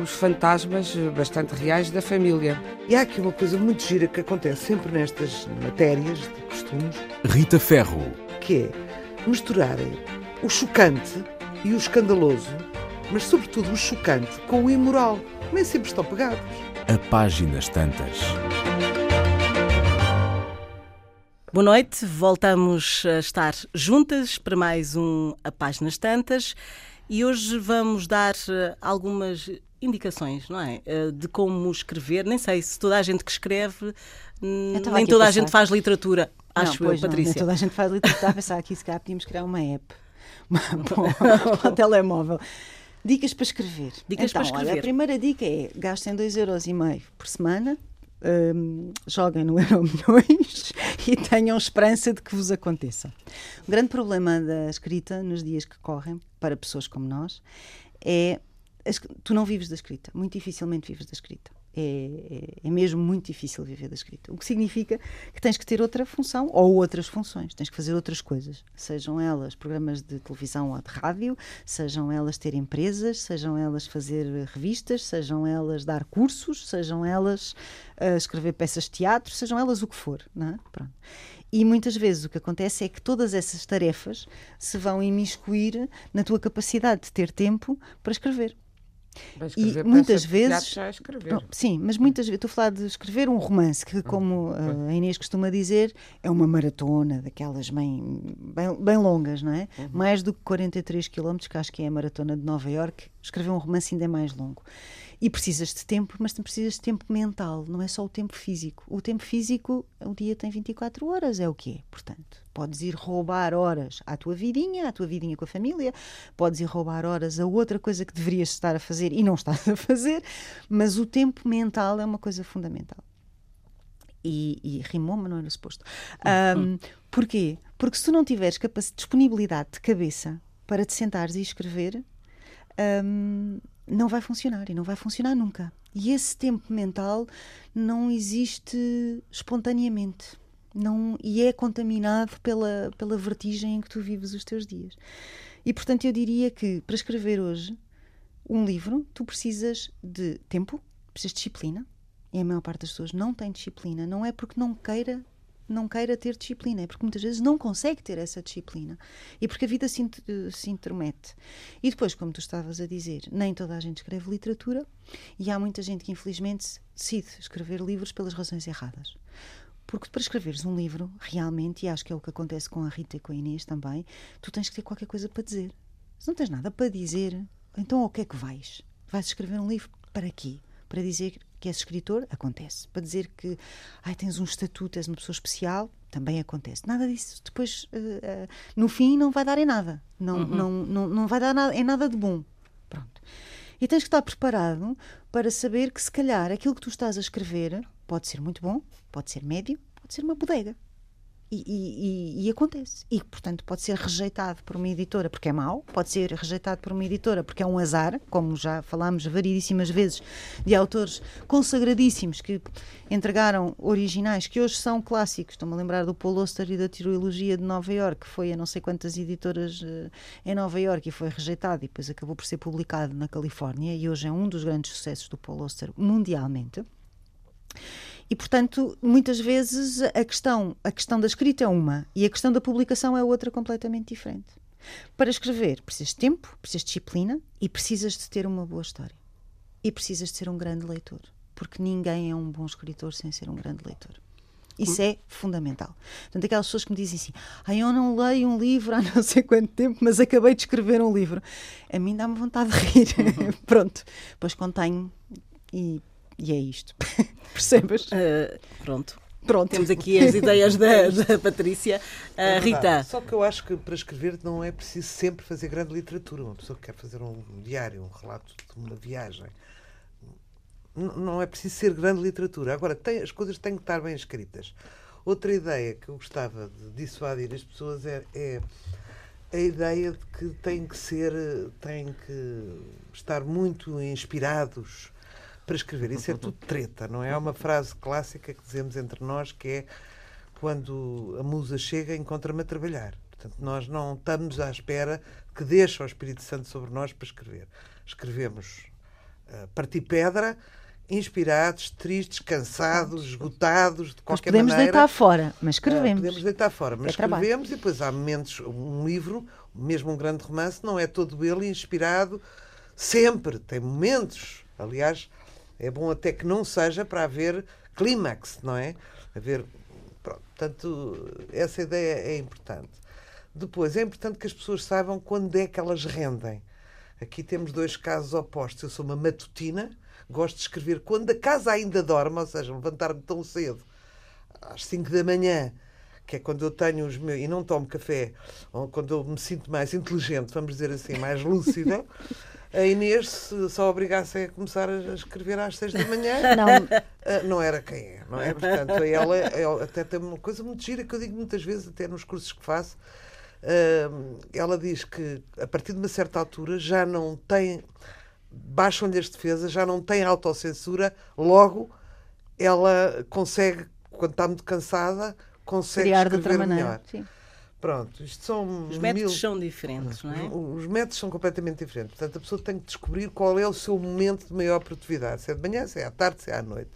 os fantasmas bastante reais da família. E há aqui uma coisa muito gira que acontece sempre nestas matérias de costumes. Rita Ferro. Que é misturarem o chocante e o escandaloso, mas sobretudo o chocante com o imoral. Nem sempre estão pegados. A páginas tantas. Boa noite, voltamos a estar juntas para mais um A Páginas Tantas e hoje vamos dar eh, algumas indicações, não é? Eh, de como escrever. Nem sei se toda a gente que escreve, nem toda a, a gente faz literatura. Não, acho eu, Patrícia. nem toda a gente faz literatura. Estava a pensar aqui, se calhar podíamos criar uma app para o telemóvel. Dicas para escrever. Dicas então, para escrever. Olha, a primeira dica é gastem 2,5€ por semana, um, joguem no Euro Milhões e tenham esperança de que vos aconteça. O grande problema da escrita nos dias que correm, para pessoas como nós, é tu não vives da escrita, muito dificilmente vives da escrita. É, é, é, mesmo muito difícil viver da escrita. O que significa que tens que ter outra função ou outras funções, tens que fazer outras coisas, sejam elas programas de televisão ou de rádio, sejam elas ter empresas, sejam elas fazer revistas, sejam elas dar cursos, sejam elas uh, escrever peças de teatro, sejam elas o que for. Não é? Pronto. E muitas vezes o que acontece é que todas essas tarefas se vão imiscuir na tua capacidade de ter tempo para escrever. E muitas vezes. Não, sim, mas muitas vezes. Estou a falar de escrever um romance, que, como uh, a Inês costuma dizer, é uma maratona, daquelas bem, bem, bem longas, não é? Uhum. Mais do que 43 km, que acho que é a maratona de Nova York. Escrever um romance ainda é mais longo. E precisas de tempo, mas também precisas de tempo mental, não é só o tempo físico. O tempo físico, o dia tem 24 horas, é o que é. Portanto, podes ir roubar horas à tua vidinha, à tua vidinha com a família, podes ir roubar horas a outra coisa que deverias estar a fazer e não estás a fazer, mas o tempo mental é uma coisa fundamental. E, e rimou, mas não era suposto. Um, porquê? Porque se tu não tiveres disponibilidade de cabeça para te sentares e escrever, um, não vai funcionar e não vai funcionar nunca. E esse tempo mental não existe espontaneamente. Não, e é contaminado pela, pela vertigem em que tu vives os teus dias. E portanto eu diria que para escrever hoje um livro, tu precisas de tempo, precisas de disciplina. E a maior parte das pessoas não tem disciplina. Não é porque não queira não queira ter disciplina, é porque muitas vezes não consegue ter essa disciplina e porque a vida se, se intromete. E depois, como tu estavas a dizer, nem toda a gente escreve literatura e há muita gente que infelizmente decide escrever livros pelas razões erradas. Porque para escreveres um livro, realmente, e acho que é o que acontece com a Rita e com a Inês também, tu tens que ter qualquer coisa para dizer. Se não tens nada para dizer, então ao que é que vais? Vais escrever um livro para quê? Para dizer que és escritor, acontece. Para dizer que ai, tens um estatuto, és uma pessoa especial, também acontece. Nada disso. Depois, uh, uh, no fim, não vai dar em nada. Não, uhum. não, não, não vai dar nada, em nada de bom. Pronto. E tens que estar preparado para saber que, se calhar, aquilo que tu estás a escrever pode ser muito bom, pode ser médio, pode ser uma bodega. E, e, e, acontece. E, portanto, pode ser rejeitado por uma editora porque é mau, pode ser rejeitado por uma editora porque é um azar, como já falámos variedíssimas vezes de autores consagradíssimos que entregaram originais que hoje são clássicos. Estou-me a lembrar do Paul Oster e da Trilogia de Nova York, que foi a não sei quantas editoras uh, em Nova York e foi rejeitado e depois acabou por ser publicado na Califórnia e hoje é um dos grandes sucessos do Paul Oster mundialmente. E, portanto, muitas vezes a questão, a questão da escrita é uma e a questão da publicação é outra completamente diferente. Para escrever, precisas de tempo, precisas de disciplina e precisas de ter uma boa história. E precisas de ser um grande leitor, porque ninguém é um bom escritor sem ser um grande leitor. Isso é fundamental. Portanto, aquelas pessoas que me dizem assim: ah, eu não leio um livro há não sei quanto tempo, mas acabei de escrever um livro. A mim dá-me vontade de rir. Uhum. Pronto. Depois contenho e e é isto. Percebes? Uh, pronto. Pronto. Temos aqui as ideias da, da Patrícia. Uh, é Rita. Só que eu acho que para escrever não é preciso sempre fazer grande literatura. Uma pessoa que quer fazer um diário, um relato de uma viagem, não é preciso ser grande literatura. Agora, tem, as coisas têm que estar bem escritas. Outra ideia que eu gostava de dissuadir as pessoas é, é a ideia de que têm que ser, têm que estar muito inspirados para escrever. Isso é tudo treta, não é? É uma frase clássica que dizemos entre nós que é quando a musa chega, encontra-me a trabalhar. Portanto, nós não estamos à espera que deixe o Espírito Santo sobre nós para escrever. Escrevemos uh, partir pedra, inspirados, tristes, cansados, esgotados, de qualquer podemos maneira. deitar fora, mas escrevemos. Uh, podemos deitar fora, mas É trabalho. escrevemos e depois há momentos, um livro, mesmo um grande romance, não é todo ele inspirado sempre. Tem momentos, aliás, é bom até que não seja para haver clímax, não é? Haver, pronto, portanto, essa ideia é importante. Depois, é importante que as pessoas saibam quando é que elas rendem. Aqui temos dois casos opostos. Eu sou uma matutina, gosto de escrever quando a casa ainda dorme, ou seja, levantar-me tão cedo, às 5 da manhã, que é quando eu tenho os meus. e não tomo café, ou quando eu me sinto mais inteligente, vamos dizer assim, mais lúcida. A Inês, se só obrigasse a começar a escrever às 6 da manhã, Não, ah, não era quem é, não é? Portanto, ela, ela até tem uma coisa muito gira que eu digo muitas vezes, até nos cursos que faço. ah, ela diz que a partir de uma certa altura já não tem. baixam-lhe as defesas, já não tem autocensura, logo ela consegue, quando está muito cansada, consegue criar de escrever outra maneira. melhor. Sim. Pronto, isto são Os métodos mil- são diferentes, não é? os métodos são completamente diferentes. Portanto, a pessoa tem que descobrir qual é o seu momento de maior produtividade. Se é de manhã, se é à tarde, se é à noite.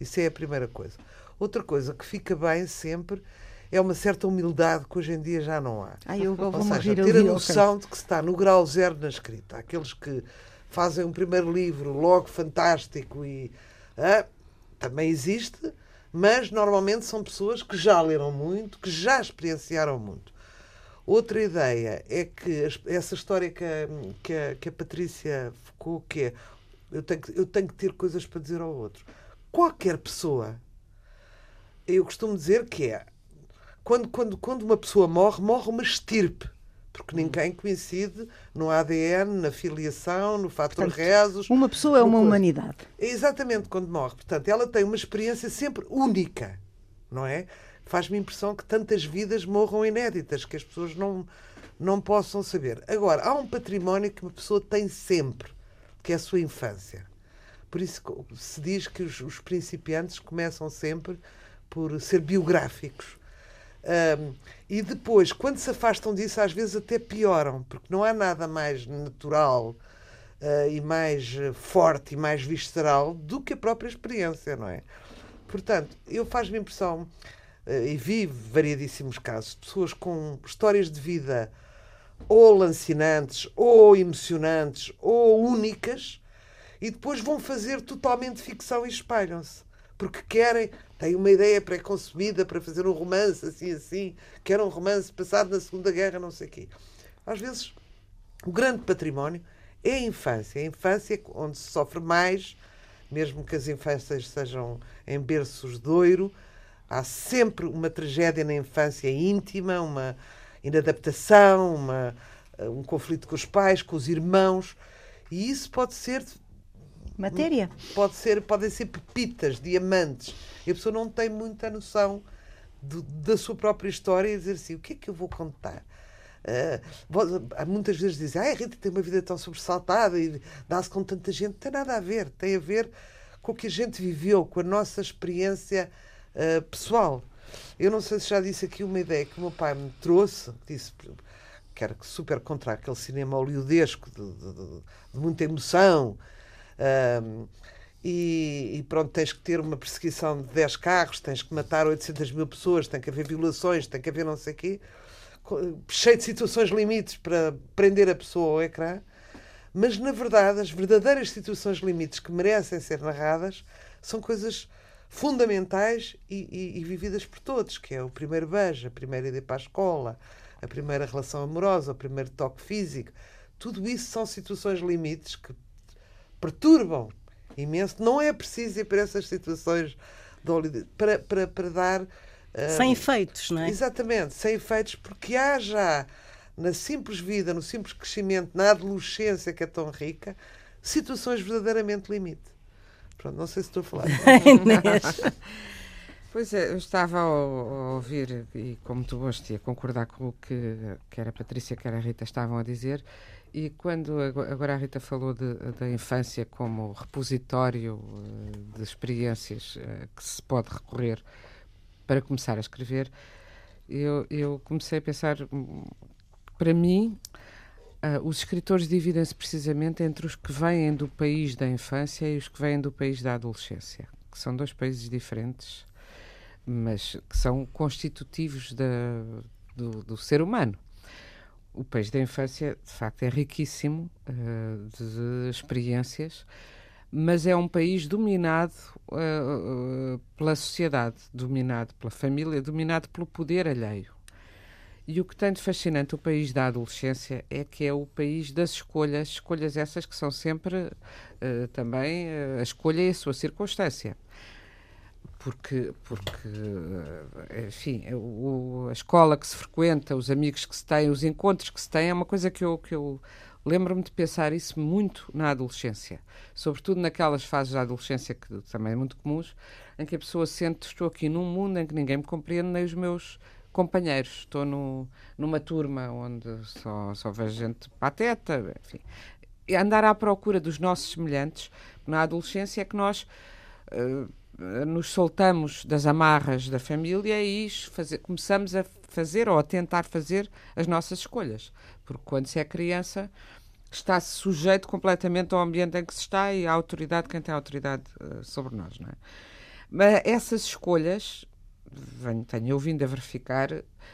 Isso é a primeira coisa. Outra coisa que fica bem sempre é uma certa humildade que hoje em dia já não há. Ai, eu Ou vou-me seja, ter a noção de que se está no grau zero na escrita. Aqueles que fazem um primeiro livro logo fantástico e ah, também existe, mas normalmente são pessoas que já leram muito, que já experienciaram muito. Outra ideia é que essa história que a, que a, que a Patrícia focou, que é eu tenho, que, eu tenho que ter coisas para dizer ao outro. Qualquer pessoa, eu costumo dizer que é quando, quando, quando uma pessoa morre, morre uma estirpe. Porque ninguém coincide no ADN, na filiação, no fator Portanto, rezos. Uma pessoa é uma coisa. humanidade. É exatamente quando morre. Portanto, ela tem uma experiência sempre única, não é? Faz-me impressão que tantas vidas morram inéditas, que as pessoas não, não possam saber. Agora, há um património que uma pessoa tem sempre, que é a sua infância. Por isso se diz que os, os principiantes começam sempre por ser biográficos. Ahm, e depois, quando se afastam disso, às vezes até pioram, porque não há nada mais natural ah, e mais eh, forte e mais visceral do que a própria experiência, não é? Portanto, eu faz-me impressão, eh, e vi variadíssimos casos, pessoas com histórias de vida ou lancinantes, ou emocionantes, ou únicas, e depois vão fazer totalmente ficção e espalham-se. Porque querem, têm uma ideia pré-concebida para fazer um romance assim, assim, querem um romance passado na Segunda Guerra, não sei o quê. Às vezes, o grande património é a infância. A infância onde se sofre mais, mesmo que as infâncias sejam em berços de ouro, há sempre uma tragédia na infância íntima, uma inadaptação, uma, um conflito com os pais, com os irmãos. E isso pode ser Matéria. pode ser, podem ser pepitas, diamantes. E a pessoa não tem muita noção do- da sua própria história e dizer assim, o que é que eu vou contar? Há muitas vezes dizem, ah, a Rita tem uma vida tão sobressaltada e dá-se com tanta gente. Não tem nada a ver. Tem a ver com o que a gente viveu, com a nossa experiência ah, pessoal. Eu não sei se já disse aqui uma ideia que o meu pai me trouxe, disse que era super contra aquele cinema hollywoodesco de, de- de- de muita emoção. Ahm, e, e pronto, tens que ter uma perseguição de 10 carros, tens que matar 800 mil pessoas, tem que haver violações, tem que haver não sei o quê, cheio de situações limites para prender a pessoa ao ecrã. Mas, na verdade, as verdadeiras situações limites que merecem ser narradas são coisas fundamentais e, e- e vividas por todos, que é o primeiro beijo, a primeira ida para a escola, a primeira relação amorosa, o primeiro toque físico. Tudo isso são situações limites que perturbam imenso. Não é preciso ir para essas situações de para, para, para dar. ah, Sem efeitos, não é? Exatamente, sem efeitos, porque há já na simples vida, no simples crescimento, na adolescência que é tão rica, situações verdadeiramente limite. Pronto, não sei se estou a falar. Pois é, eu estava a, a ouvir e como tu gosto, a concordar com o que quer a Patrícia, quer a Rita estavam a dizer e quando agora a Rita falou de, da infância como repositório eh, de experiências eh, que se pode recorrer para começar a escrever, eu, eu comecei a pensar, hum, para mim, uh, os escritores dividem-se precisamente entre os que vêm do país da infância e os que vêm do país da adolescência, que são dois países diferentes, mas que são constitutivos da, do, do ser humano o país da infância, de facto, é riquíssimo uh, de experiências, mas é um país dominado uh, pela sociedade, dominado pela família, dominado pelo poder alheio. E o que tem de fascinante o país da adolescência é que é o país das escolhas, escolhas essas que são sempre também a escolha e a sua circunstância porque, porque eh, enfim, o, a escola que se frequenta, os amigos que se têm, os encontros que se têm, é uma coisa que eu, que eu lembro-me de pensar isso muito na adolescência, sobretudo naquelas fases da adolescência que também é muito comuns, em que a pessoa sente estou aqui num mundo em que ninguém me compreende, nem os meus companheiros. Estou no, numa turma onde só, só vejo gente pateta, enfim. Andar à procura dos nossos semelhantes na adolescência é que nós. Uh, nos soltamos das amarras da família e fazer, começamos a fazer ou a tentar fazer as nossas escolhas. Porque quando se é criança, está-se sujeito completamente ao ambiente em que se está e à autoridade, quem tem autoridade uh, sobre nós. Não é? Mas essas escolhas, venho, tenho ouvido a verificar,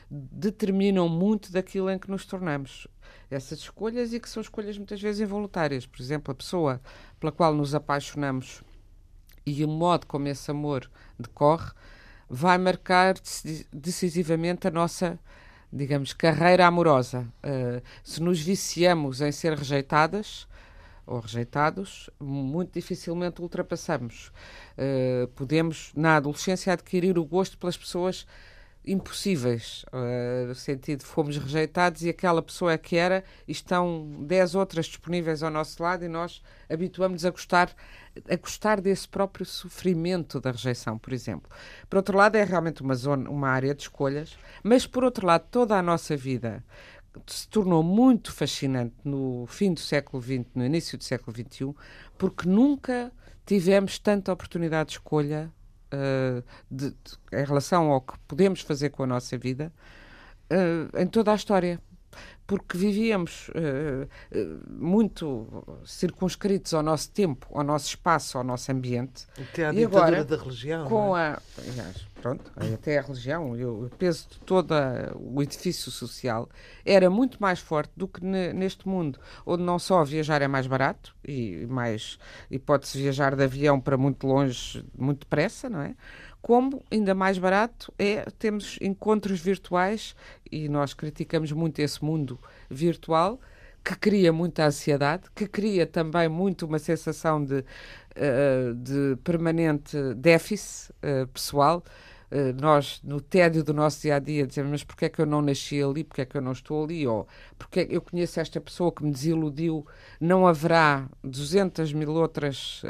determinam muito daquilo em que nos tornamos. Essas escolhas e que são escolhas muitas vezes involuntárias. Por exemplo, a pessoa pela qual nos apaixonamos e o modo como esse amor decorre vai marcar decisivamente a nossa, digamos, carreira amorosa. Uh, se nos viciamos em ser rejeitadas ou rejeitados, muito dificilmente ultrapassamos. Uh, podemos, na adolescência, adquirir o gosto pelas pessoas impossíveis, uh, no sentido fomos rejeitados e aquela pessoa é que era e estão dez outras disponíveis ao nosso lado e nós habituamos-nos a gostar, a gostar desse próprio sofrimento da rejeição, por exemplo. Por outro lado, é realmente uma zona, uma área de escolhas, mas por outro lado, toda a nossa vida se tornou muito fascinante no fim do século XX, no início do século XXI, porque nunca tivemos tanta oportunidade de escolha uh, de, de, em relação ao que podemos fazer com a nossa vida uh, em toda a história. Porque vivíamos uh, muito circunscritos ao nosso tempo, ao nosso espaço, ao nosso ambiente. Até a e agora, da religião. Com é? a, pronto, até a religião, o peso de todo o edifício social era muito mais forte do que neste mundo, onde não só viajar é mais barato e mais e pode-se viajar de avião para muito longe, muito depressa, não é? Como ainda mais barato é temos encontros virtuais e nós criticamos muito esse mundo virtual que cria muita ansiedade, que cria também muito uma sensação de, uh, de permanente déficit uh, pessoal. Eh, nós, no tédio do nosso dia a dia, dizemos: Mas porquê é que eu não nasci ali? Porquê é que eu não estou ali? Ou porque eu conheço esta pessoa que me desiludiu? Não haverá 200 mil outras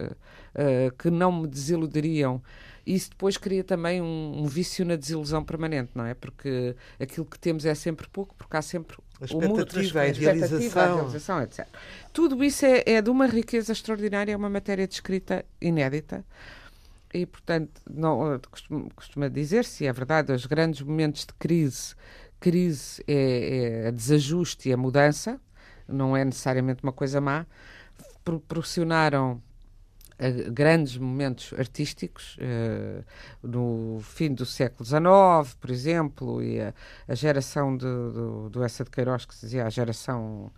que não me desiludiriam? Isso depois cria também um, um, vício na desilusão permanente, não é? Porque aquilo que temos é sempre pouco, porque há sempre a expectativa, a idealização. a idealização, etc. Tudo isso é, é de uma riqueza extraordinária, é uma matéria de escrita inédita. E, portanto, não, costuma, costuma dizer-se, é verdade, os grandes momentos de crise, crise é, é a desajuste e a mudança, não é necessariamente uma coisa má, proporcionaram grandes momentos artísticos uh, no fim do século XIX, por exemplo, e a, a geração de, do, do Essa de Queiroz, que se dizia a geração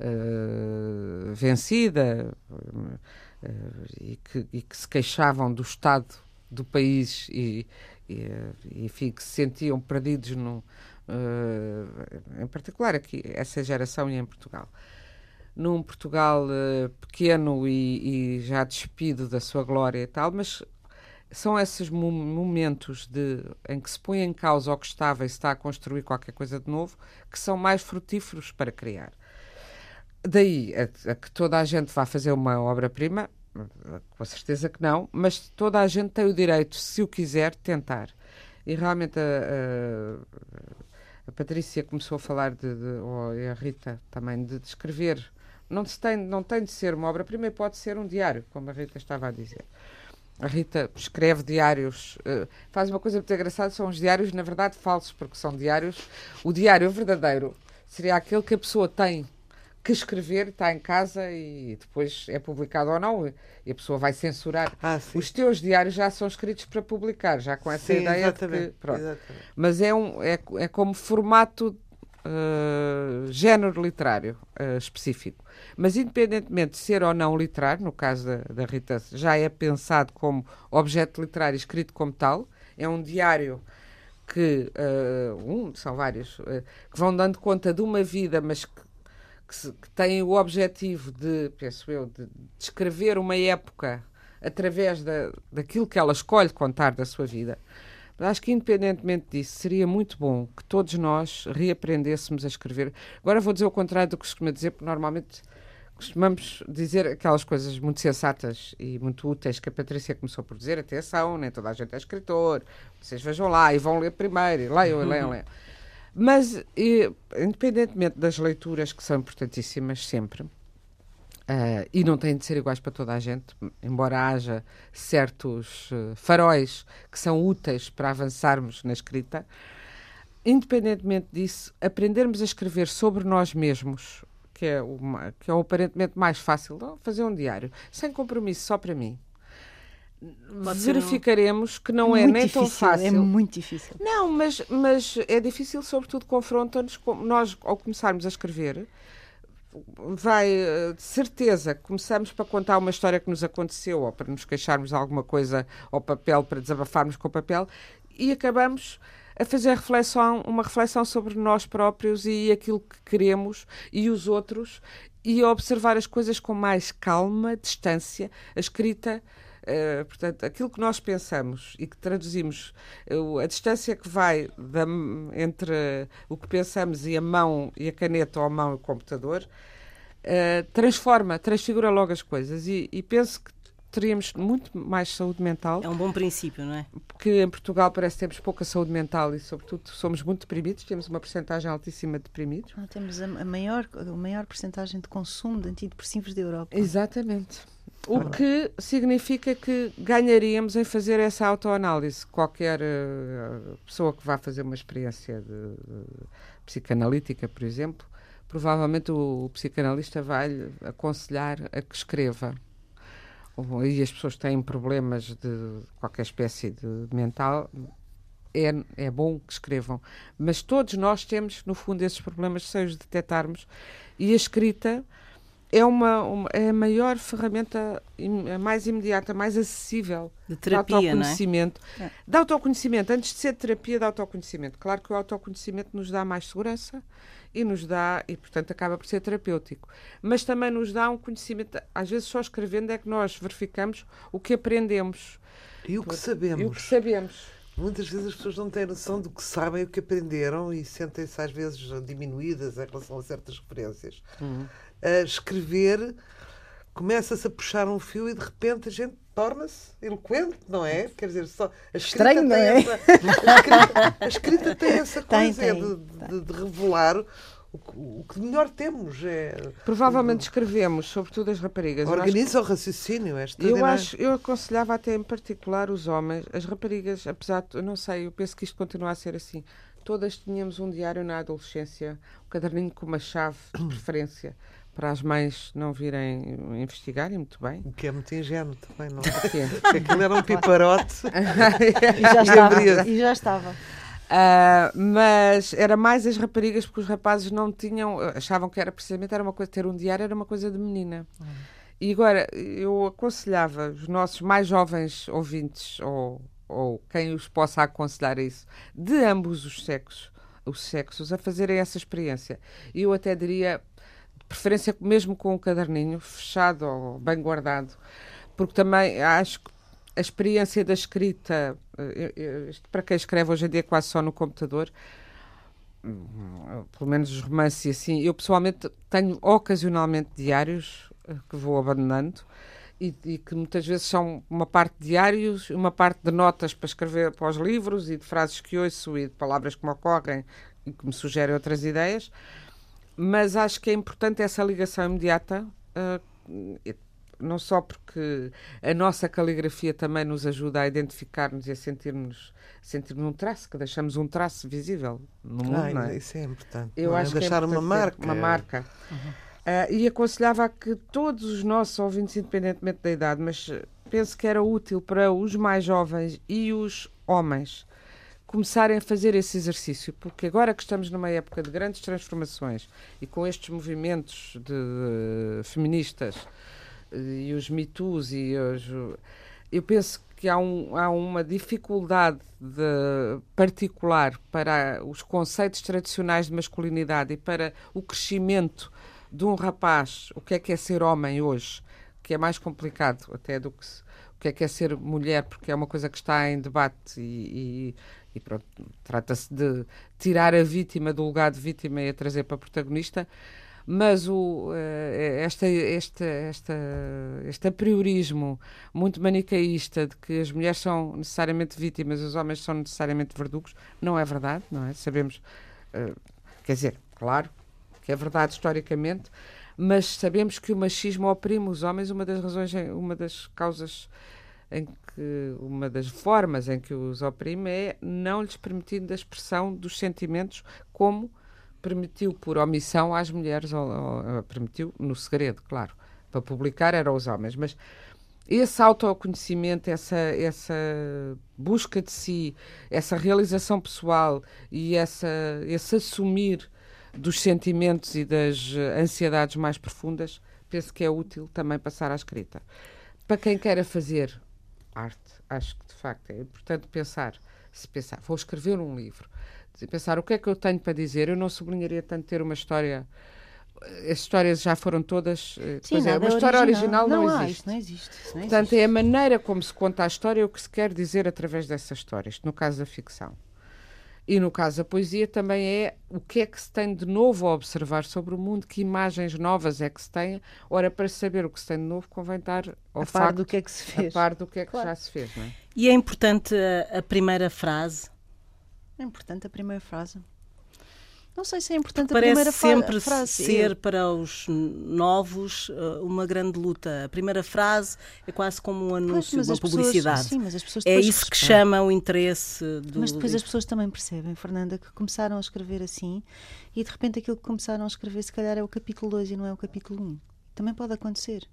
uh, vencida, uh, e, que, e, que, se queixavam do estado do país e, e enfim, que se sentiam perdidos no, em particular aqui, essa geração e em Portugal. Num Portugal pequeno e, e já despido da sua glória e tal, mas são esses momentos de, em que se põe em causa o que estava e se está a construir qualquer coisa de novo que são mais frutíferos para criar. Daí a, a que toda a gente vá fazer uma obra-prima, com certeza que não, mas toda a gente tem o direito, se o quiser, tentar. E realmente a, a, a Patrícia começou a falar de, de ou a Rita também, de, de escrever. Não, se tem, não tem de ser uma obra, primeiro pode ser um diário, como a Rita estava a dizer. A Rita escreve diários, uh, faz uma coisa muito engraçada, são os diários, na verdade, falsos, porque são diários. O diário verdadeiro seria aquele que a pessoa tem que escrever, está em casa e depois é publicado ou não, e a pessoa vai censurar. Ah, Os teus diários já são escritos para publicar, já com essa sim, ideia exatamente, de que. Mas é, um, é, é como formato uh, género literário uh, específico. Mas independentemente de ser ou não literário, no caso da, da Rita, já é pensado como objeto literário escrito como tal, é um diário que, uh, um, são vários, que vão dando conta de uma vida, mas que que, se, que têm o objetivo de, penso eu, de descrever uma época através da, daquilo que ela escolhe contar da sua vida. Mas acho que, independentemente disso, seria muito bom que todos nós reaprendêssemos a escrever. Agora vou dizer o contrário do que costuma dizer, porque normalmente costumamos dizer aquelas coisas muito sensatas e muito úteis que a Patrícia começou por dizer. Atenção, nem toda a gente é escritor. Vocês vejam lá e vão ler primeiro. E leiam, e leiam, leiam. Mas, e, independentemente das leituras que são importantíssimas sempre, uh, e não têm de ser iguais para toda a gente, embora haja certos uh, faróis que são úteis para avançarmos na escrita, independentemente disso, aprendermos a escrever sobre nós mesmos, que é, uma, que é o aparentemente mais fácil, fazer um diário, sem compromisso, só para mim Pode verificaremos um... que não é muito nem difícil, tão fácil. É muito difícil. Não, mas, mas é difícil, sobretudo, confronta-nos. Nós, ao começarmos a escrever, vai, eh, de certeza, começamos para contar uma história que nos aconteceu, ou para nos queixarmos de alguma coisa ao papel, para desabafarmos com o papel, e acabamos a fazer reflexão, uma reflexão sobre nós próprios e aquilo que queremos e os outros, e a observar as coisas com mais calma, distância. A escrita Uh, portanto, aquilo que nós pensamos e que traduzimos, uh, a distância que vai da, entre o que pensamos e a mão e a caneta ou a mão e o computador, uh, transforma, transfigura logo as coisas. E, e, penso que teríamos muito mais saúde mental. É um bom princípio, não é? Porque em Portugal parece que temos pouca saúde mental e, sobretudo, somos muito deprimidos, temos uma porcentagem altíssima de deprimidos. Ah, temos a, maior, a maior porcentagem de consumo de antidepressivos da Europa. Exatamente. O que significa que ganharíamos em fazer essa autoanálise. Qualquer uh, pessoa que vá fazer uma experiência de, de psicanalítica, por exemplo, provavelmente o, o psicanalista vai aconselhar a que escreva. E as pessoas têm problemas de qualquer espécie de mental, é, é bom que escrevam. Mas todos nós temos, no fundo, esses problemas, se os detectarmos. E a escrita é, uma, uma, é a maior ferramenta, a mais imediata, mais acessível de terapia, de autoconhecimento. Não é? De autoconhecimento, antes de ser terapia de autoconhecimento. Claro que o autoconhecimento nos dá mais segurança e nos dá, e portanto acaba por ser terapêutico. Mas também nos dá um conhecimento, às vezes só escrevendo é que nós verificamos o que aprendemos. E o que sabemos. E o que sabemos. Muitas vezes as pessoas não têm noção do que sabem, o que aprenderam e sentem-se às vezes diminuídas em relação a certas referências. Uhum a escrever, começa-se a puxar um fio e de repente a gente torna-se eloquente, não é? Quer dizer, só a escrita Estranho, tem é? essa, a, escrita, a escrita tem essa Tem, coisa é tem, de, de, de revelar o, que- o que melhor temos. É, Provavelmente escrevemos, sobretudo as raparigas. Organiza o raciocínio. É Eu acho, eu aconselhava até em particular os homens, as raparigas, apesar de, eu não sei, eu penso que isto continua a ser assim. Todas tínhamos um diário na adolescência, um caderninho com uma chave de preferência, para as mães não virem investigarem muito bem. O que é muito ingênuo também, não é? Porque aquilo era um piparote. E já estava. E já estava. Ah, mas era mais as raparigas porque os rapazes não tinham, achavam que era precisamente era uma coisa, ter um diário era uma coisa de menina. E agora eu aconselhava os nossos mais jovens ouvintes ou, ou quem os possa aconselhar a isso, de ambos os sexos, os sexos, a fazerem essa experiência. E eu até diria, preferência mesmo com um caderninho fechado ou bem guardado, porque também acho que a experiência da escrita, eh, para quem escreve hoje em dia quase só no computador, hum, pelo menos os romances e assim, eu pessoalmente tenho ocasionalmente diários eh, que vou abandonando e, e, que muitas vezes são uma parte de diários, uma parte de notas para escrever para os livros e de frases que ouço e de palavras que me ocorrem e que me sugerem outras ideias. Mas acho que é importante essa ligação imediata, uh, não só porque a nossa caligrafia também nos ajuda a identificar-nos e a sentir-nos sentir um traço, que deixamos um traço visível no mundo. Ai, não é? Isso é importante. Eu não é? acho que é deixar uma importante ter marca. Uma marca. Uh, e aconselhava que todos os nossos ouvintes, independentemente da idade, mas penso que era útil para os mais jovens e os homens começarem a fazer esse exercício, porque agora que estamos numa época de grandes transformações e com estes movimentos de, uh, feministas e os mitos e os, eu penso que há, um, há uma dificuldade de, particular para os conceitos tradicionais de masculinidade e para o crescimento de um rapaz, o que é que é ser homem hoje, que é mais complicado até do que se, o que é que é ser mulher, porque é uma coisa que está em debate e, e, pronto, trata-se de tirar a vítima do lugar de vítima e a trazer para protagonista mas o, esta, este, esta, este apriorismo muito manicaísta de que as mulheres são necessariamente vítimas os homens são necessariamente verdugos, não é verdade, não é? Sabemos, quer dizer, claro que é verdade historicamente, mas sabemos que o machismo oprime os homens, uma das razões, uma das causas em que uma das formas em que os oprime é não lhes permitindo a expressão dos sentimentos como permitiu por omissão às mulheres, ou, ou, permitiu no segredo, claro, para publicar eram os homens, mas esse autoconhecimento, essa, essa busca de si, essa realização pessoal e essa, esse assumir dos sentimentos e das ansiedades mais profundas, penso que é útil também passar à escrita. Para quem queira fazer arte, acho que de facto é importante pensar, se pensar, vou escrever um livro, pensar o que é que eu tenho para dizer. Eu não sublinharia tanto ter uma história. As histórias já foram todas. Sim, é, uma história original, original não, não, existe. Não existe. Não Portanto, existe. é a maneira como se conta a história, o que se quer dizer através dessa história. Isto no caso da ficção. E no caso da poesia também é o que é que se tem de novo a observar sobre o mundo, que imagens novas é que se tem. Ora, para saber o que se tem de novo, convém estar ao a facto, par do que é que se fez. a par do que é que Claro. já se fez. Não é? E é importante a, a primeira frase. É importante a primeira frase. Não sei se é importante a Parece primeira sempre frase. ser para os novos uh, uma grande luta. A primeira frase é quase como um Pois, anúncio, mas uma as pessoas- publicidade. sim, é isso que chama o interesse do Mas depois as pessoas também percebem, Fernanda, que começaram a escrever assim e de repente aquilo que começaram a escrever se calhar é o capítulo 2 e não é o capítulo 1. Um. Também pode acontecer.